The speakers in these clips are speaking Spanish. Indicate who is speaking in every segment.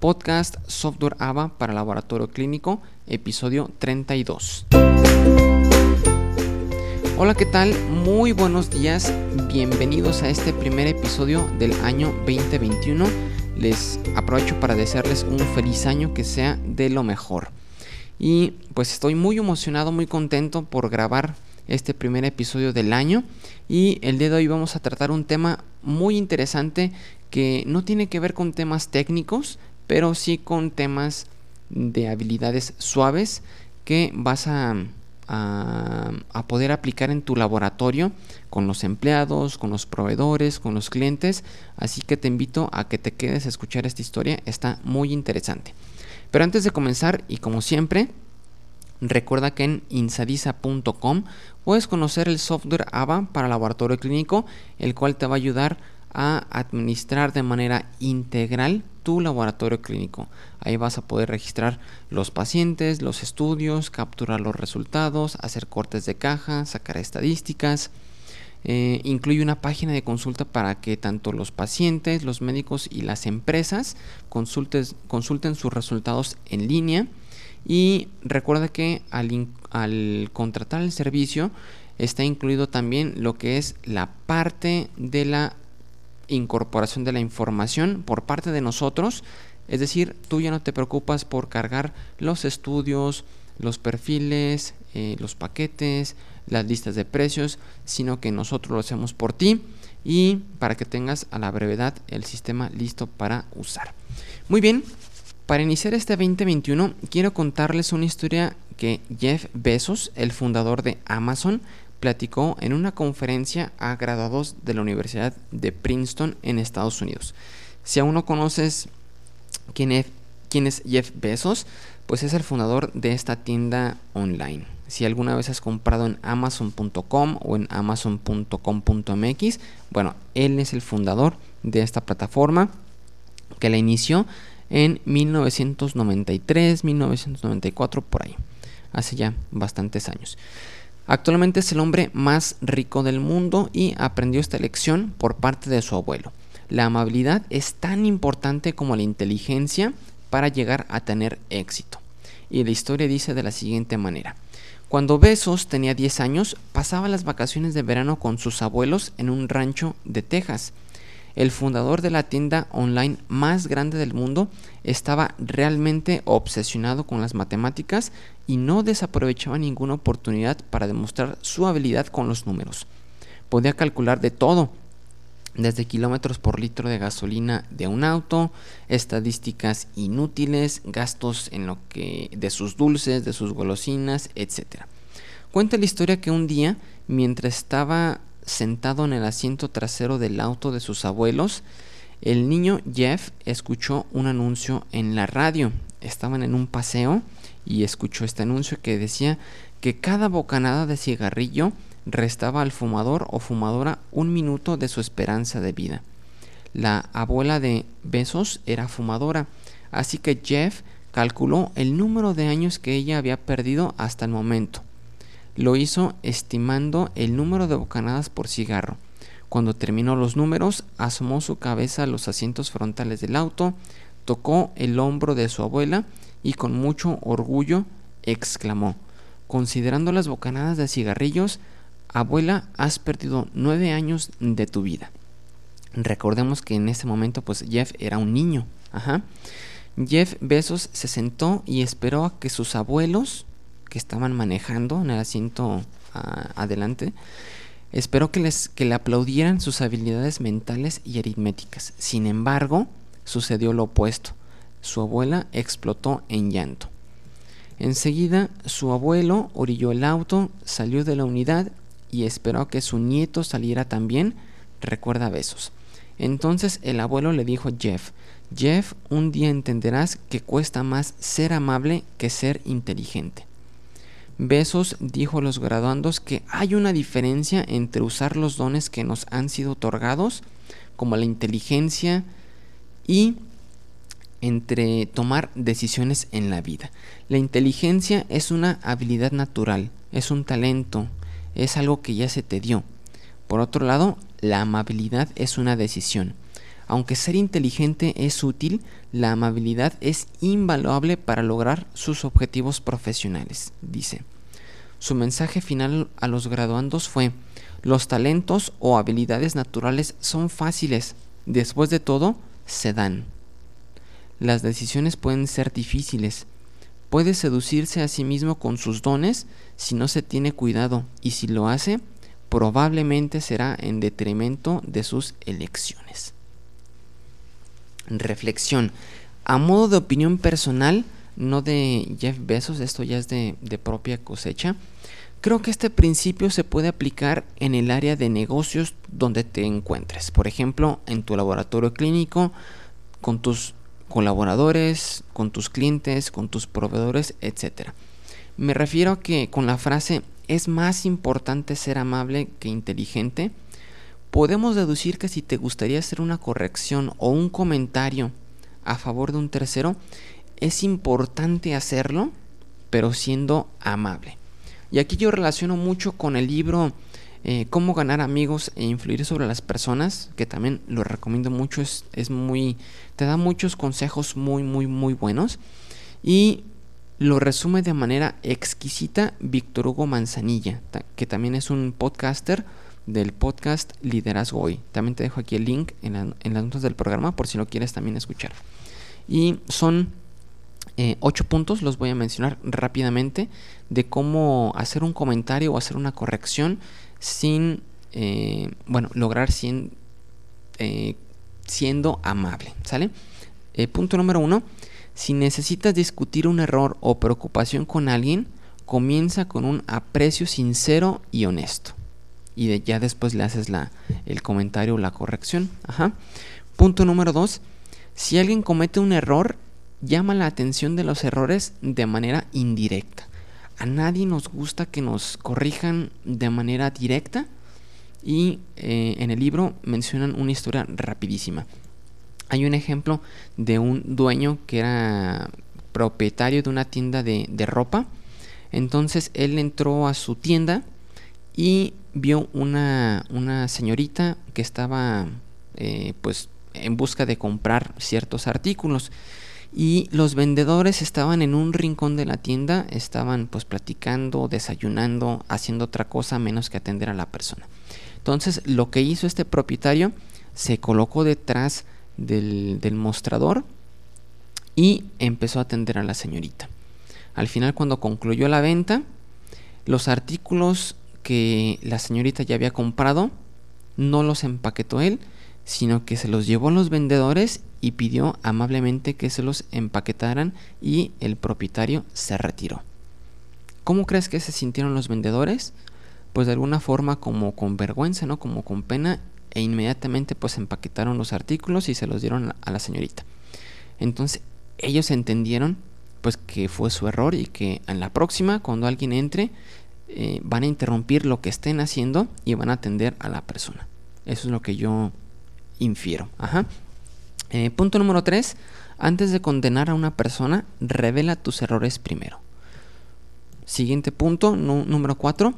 Speaker 1: podcast Software AVA para Laboratorio Clínico, episodio 32. Hola, ¿qué tal? Muy buenos días, bienvenidos a este primer episodio del año 2021. Les aprovecho para desearles un feliz año que sea de lo mejor. Y pues estoy muy emocionado, muy contento por grabar este primer episodio del año y el día de hoy vamos a tratar un tema muy interesante que no tiene que ver con temas técnicos, pero sí con temas de habilidades suaves que vas a, a, poder aplicar en tu laboratorio con los empleados, con los proveedores, con los clientes. Así que te invito a que te quedes a escuchar esta historia, está muy interesante. Pero antes de comenzar, y como siempre, Recuerda que en insadisa.com puedes conocer el software AVA para laboratorio clínico, el cual te va a ayudar a administrar de manera integral tu laboratorio clínico. Ahí vas a poder registrar los pacientes, los estudios, capturar los resultados, hacer cortes de caja, sacar estadísticas. Eh, incluye una página de consulta para que tanto los pacientes, los médicos y las empresas consulten sus resultados en línea y recuerda que al, contratar el servicio está incluido también lo que es la parte de la incorporación de la información por parte de nosotros. Es decir, tú ya no te preocupas por cargar los estudios, los perfiles, eh, los paquetes, las listas de precios, sino que nosotros lo hacemos por ti y para que tengas a la brevedad el sistema listo para usar. Muy bien, para iniciar este 2021 quiero contarles una historia que Jeff Bezos, el fundador de Amazon, platicó en una conferencia a graduados de la Universidad de Princeton en Estados Unidos. Si aún no conoces quién es, Jeff Bezos, pues es el fundador de esta tienda online. Si alguna vez has comprado en amazon.com o en amazon.com.mx, bueno, él es el fundador de esta plataforma que la inició en 1993, 1994, por ahí. Hace ya bastantes años. Actualmente es el hombre más rico del mundo y aprendió esta lección por parte de su abuelo. La amabilidad es tan importante como la inteligencia para llegar a tener éxito. Y la historia dice de la siguiente manera. Cuando Besos tenía 10 años, pasaba las vacaciones de verano con sus abuelos en un rancho de Texas. El fundador de la tienda online más grande del mundo estaba realmente obsesionado con las matemáticas y no desaprovechaba ninguna oportunidad para demostrar su habilidad con los números. Podía calcular de todo, desde kilómetros por litro de gasolina de un auto, estadísticas inútiles, gastos en lo que de sus dulces, de sus golosinas, etc. Cuenta la historia que un día, mientras estaba sentado en el asiento trasero del auto de sus abuelos, el niño Jeff escuchó un anuncio en la radio. Estaban en un paseo y escuchó este anuncio que decía que cada bocanada de cigarrillo restaba al fumador o fumadora un minuto de su esperanza de vida. La abuela de Besos era fumadora, así que Jeff calculó el número de años que ella había perdido hasta el momento. Lo hizo estimando el número de bocanadas por cigarro. Cuando terminó los números, asomó su cabeza a los asientos frontales del auto, tocó el hombro de su abuela y con mucho orgullo exclamó, considerando las bocanadas de cigarrillos, abuela, has perdido nueve años de tu vida. Recordemos que en ese momento pues Jeff era un niño. Ajá. Jeff Besos se sentó y esperó a que sus abuelos que estaban manejando en el asiento ah, adelante, esperó que, les, que le aplaudieran sus habilidades mentales y aritméticas. Sin embargo, sucedió lo opuesto. Su abuela explotó en llanto. Enseguida, su abuelo orilló el auto, salió de la unidad y esperó que su nieto saliera también. Recuerda besos. Entonces el abuelo le dijo a Jeff, Jeff, un día entenderás que cuesta más ser amable que ser inteligente. Besos dijo a los graduandos que hay una diferencia entre usar los dones que nos han sido otorgados, como la inteligencia, y entre tomar decisiones en la vida. La inteligencia es una habilidad natural, es un talento, es algo que ya se te dio. Por otro lado, la amabilidad es una decisión. Aunque ser inteligente es útil, la amabilidad es invaluable para lograr sus objetivos profesionales, dice. Su mensaje final a los graduandos fue, los talentos o habilidades naturales son fáciles, después de todo, se dan. Las decisiones pueden ser difíciles. Puede seducirse a sí mismo con sus dones si no se tiene cuidado y si lo hace, probablemente será en detrimento de sus elecciones. Reflexión. A modo de opinión personal, no de Jeff Bezos, esto ya es de, propia cosecha, creo que este principio se puede aplicar en el área de negocios donde te encuentres. Por ejemplo, en tu laboratorio clínico, con tus colaboradores, con tus clientes, con tus proveedores, etc. Me refiero a que con la frase es más importante ser amable que inteligente, podemos deducir que si te gustaría hacer una corrección o un comentario a favor de un tercero, es importante hacerlo, pero siendo amable. Y aquí yo relaciono mucho con el libro eh, Cómo ganar amigos e influir sobre las personas, que también lo recomiendo mucho, es, es muy, te da muchos consejos muy, muy, muy buenos. Y lo resume de manera exquisita Víctor Hugo Manzanilla, que también es un podcaster del podcast Liderazgo Hoy. También te dejo aquí el link en, las notas del programa por si lo quieres también escuchar. Y son eh, ocho puntos, los voy a mencionar rápidamente, de cómo hacer un comentario o hacer una corrección sin, eh, bueno, lograr eh, siendo amable. ¿Sale? punto número uno si necesitas discutir un error o preocupación con alguien, comienza con un aprecio sincero y honesto. Y ya después le haces la, el comentario o la corrección. Ajá. Punto número dos. Si alguien comete un error, llama la atención de los errores de manera indirecta. A nadie nos gusta que nos corrijan de manera directa. Y eh, en el libro mencionan una historia rapidísima. Hay un ejemplo de un dueño que era propietario de una tienda de, ropa. Entonces él entró a su tienda y vio una, señorita que estaba eh, pues en busca de comprar ciertos artículos y los vendedores estaban en un rincón de la tienda, estaban pues platicando, desayunando, haciendo otra cosa menos que atender a la persona. Entonces lo que hizo este propietario se colocó detrás del, mostrador y empezó a atender a la señorita. Al final cuando concluyó la venta, los artículos que la señorita ya había comprado no los empaquetó él, sino que se los llevó a los vendedores y pidió amablemente que se los empaquetaran y el propietario se retiró. ¿Cómo crees que se sintieron los vendedores? Pues de alguna forma como con vergüenza, ¿no? Como con pena e inmediatamente pues empaquetaron los artículos y se los dieron a la señorita. Entonces ellos entendieron pues que fue su error y que en la próxima cuando alguien entre eh, van a interrumpir lo que estén haciendo y van a atender a la persona. Eso es lo que yo infiero. Eh, punto número 3. Antes de condenar a una persona, revela tus errores primero. Siguiente punto, número 4.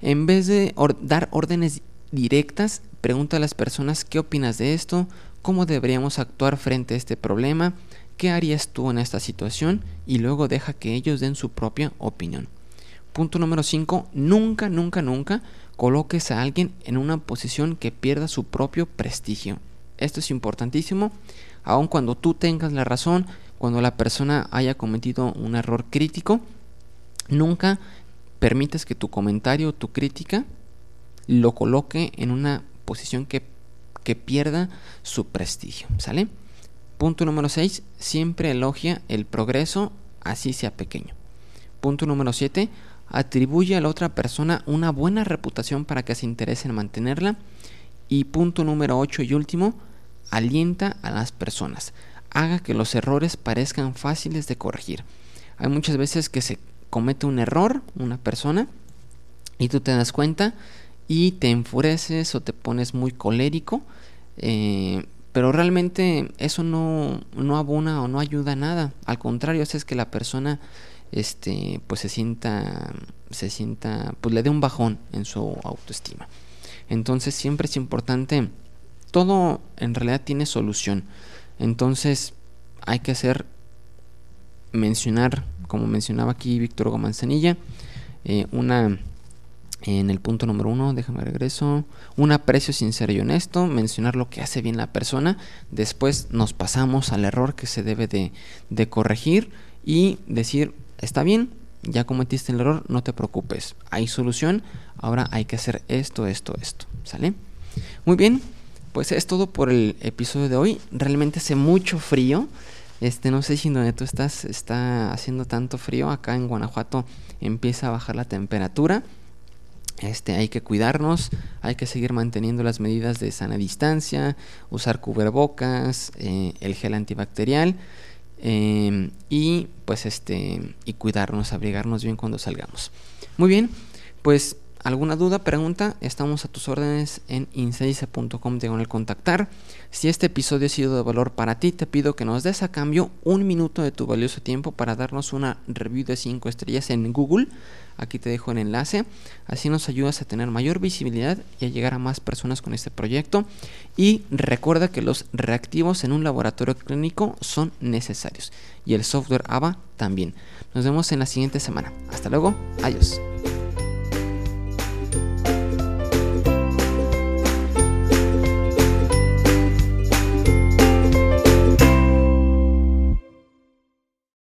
Speaker 1: En vez de dar órdenes directas, Pregunta a las personas qué opinas de esto, cómo deberíamos actuar frente a este problema, qué harías tú en esta situación y luego deja que ellos den su propia opinión. Punto número 5. Nunca, nunca, nunca coloques a alguien en una posición que pierda su propio prestigio. Esto es importantísimo, aun cuando tú tengas la razón, cuando la persona haya cometido un error crítico, nunca permites que tu comentario o tu crítica lo coloque en una posición que, pierda su prestigio. ¿Sale? Punto número 6. Siempre elogia el progreso, así sea pequeño. Punto número 7. Atribuye a la otra persona una buena reputación para que se interese en mantenerla. Y punto número 8 y último. Alienta a las personas. Haga que los errores parezcan fáciles de corregir. Hay muchas veces que se comete un error, una persona, y tú te das cuenta y te enfureces o te pones muy colérico, eh, pero realmente eso no, no, abona o no ayuda a nada. Al contrario, hace que la persona este, pues se sienta, se sienta, pues le dé un bajón en su autoestima. Entonces siempre es importante todo en realidad tiene solución. Entonces hay que hacer, mencionar, como mencionaba aquí Víctor Gomanzanilla, eh, una en el punto número uno, déjame regreso, un aprecio sincero y honesto, mencionar lo que hace bien la persona, después nos pasamos al error que se debe de, de corregir y decir, está bien, ya cometiste el error, no te preocupes, hay solución, ahora hay que hacer esto, esto, esto, ¿sale? Muy bien, pues es todo por el episodio de hoy, realmente hace mucho frío, este, no sé si donde tú estás está haciendo tanto frío, acá en Guanajuato empieza a bajar la temperatura, este, hay que cuidarnos, hay que seguir manteniendo las medidas de sana distancia, usar cubrebocas, eh, el gel antibacterial em, y pues este y cuidarnos, abrigarnos bien cuando salgamos. Muy bien, pues alguna duda, pregunta, estamos a tus órdenes en inseice.com de el contactar. Si este episodio ha sido de valor para ti, te pido que nos des a cambio un minuto de tu valioso tiempo para darnos una review de 5 estrellas en Google. Aquí te dejo el enlace. Así nos ayudas a tener mayor visibilidad y a llegar a más personas con este proyecto. Y recuerda que los reactivos en un laboratorio clínico son necesarios y el software ABA también. Nos vemos en la siguiente semana. Hasta luego. Adiós.